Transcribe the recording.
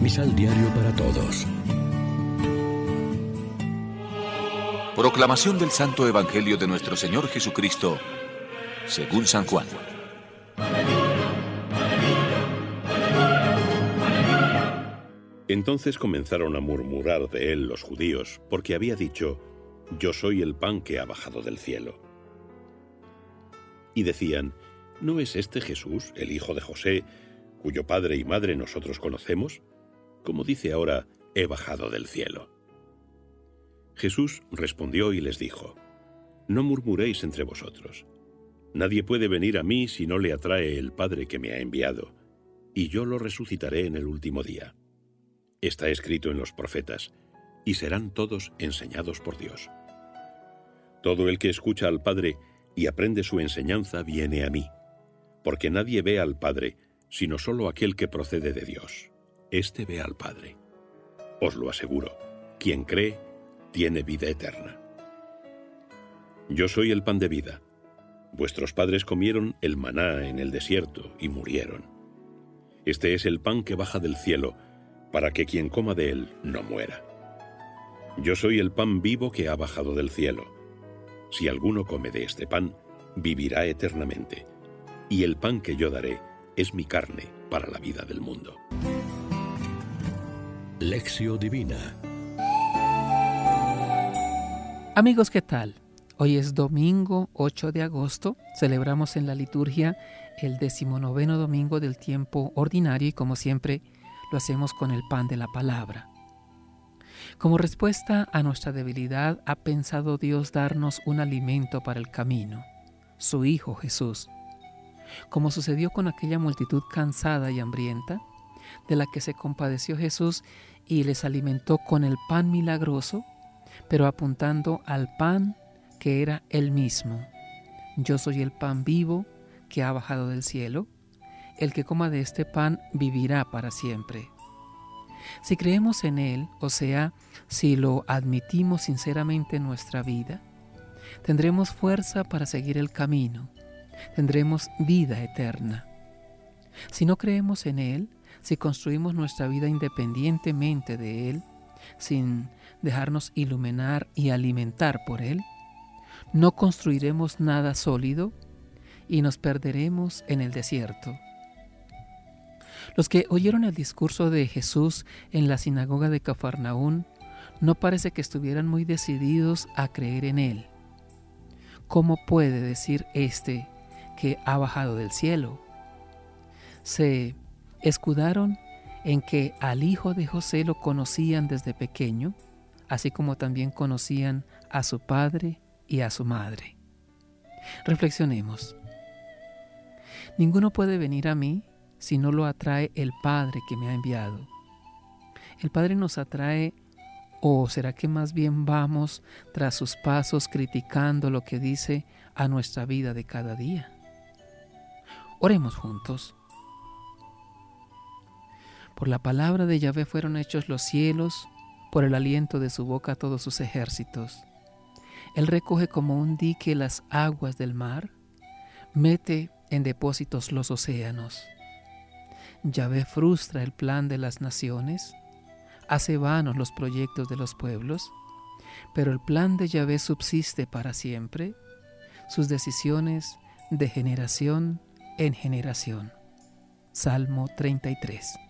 Misal Diario para Todos. Proclamación del Santo Evangelio de nuestro Señor Jesucristo, según San Juan. Entonces comenzaron a murmurar de él los judíos, porque había dicho, Yo soy el pan que ha bajado del cielo. Y decían, ¿no es este Jesús, el hijo de José, cuyo padre y madre nosotros conocemos? Como dice ahora, he bajado del cielo. Jesús respondió y les dijo, No murmuréis entre vosotros. Nadie puede venir a mí si no le atrae el Padre que me ha enviado, y yo lo resucitaré en el último día. Está escrito en los profetas, y serán todos enseñados por Dios. Todo el que escucha al Padre y aprende su enseñanza viene a mí, porque nadie ve al Padre, sino solo aquel que procede de Dios. Este ve al Padre. Os lo aseguro, quien cree, tiene vida eterna. Yo soy el pan de vida. Vuestros padres comieron el maná en el desierto y murieron. Este es el pan que baja del cielo, para que quien coma de él no muera. Yo soy el pan vivo que ha bajado del cielo. Si alguno come de este pan, vivirá eternamente. Y el pan que yo daré es mi carne para la vida del mundo. Lección Divina Amigos, ¿qué tal? Hoy es domingo 8 de agosto. Celebramos en la liturgia el decimonoveno domingo del tiempo ordinario y como siempre lo hacemos con el pan de la palabra. Como respuesta a nuestra debilidad, ha pensado Dios darnos un alimento para el camino, su Hijo Jesús. Como sucedió con aquella multitud cansada y hambrienta, de la que se compadeció Jesús y les alimentó con el pan milagroso, pero apuntando al pan que era Él mismo. Yo soy el pan vivo que ha bajado del cielo el que coma de este pan vivirá para siempre. Si creemos en Él, o sea, si lo admitimos sinceramente en nuestra vida, tendremos fuerza para seguir el camino, tendremos vida eterna. Si no creemos en Él, si construimos nuestra vida independientemente de Él, sin dejarnos iluminar y alimentar por Él, no construiremos nada sólido y nos perderemos en el desierto. Los que oyeron el discurso de Jesús en la sinagoga de Cafarnaún no parece que estuvieran muy decididos a creer en Él. ¿Cómo puede decir éste que ha bajado del cielo? Se escudaron en que al hijo de José lo conocían desde pequeño, así como también conocían a su padre y a su madre. Reflexionemos. Ninguno puede venir a mí si no lo atrae el Padre que me ha enviado. El Padre nos atrae ¿O será que más bien vamos tras sus pasos criticando lo que dice a nuestra vida de cada día? Oremos juntos. Por la palabra de Yahvé fueron hechos los cielos, por el aliento de su boca todos sus ejércitos. Él recoge como un dique las aguas del mar, mete en depósitos los océanos. Yahvé frustra el plan de las naciones, hace vanos los proyectos de los pueblos, pero el plan de Yahvé subsiste para siempre, sus decisiones de generación en generación. Salmo 33.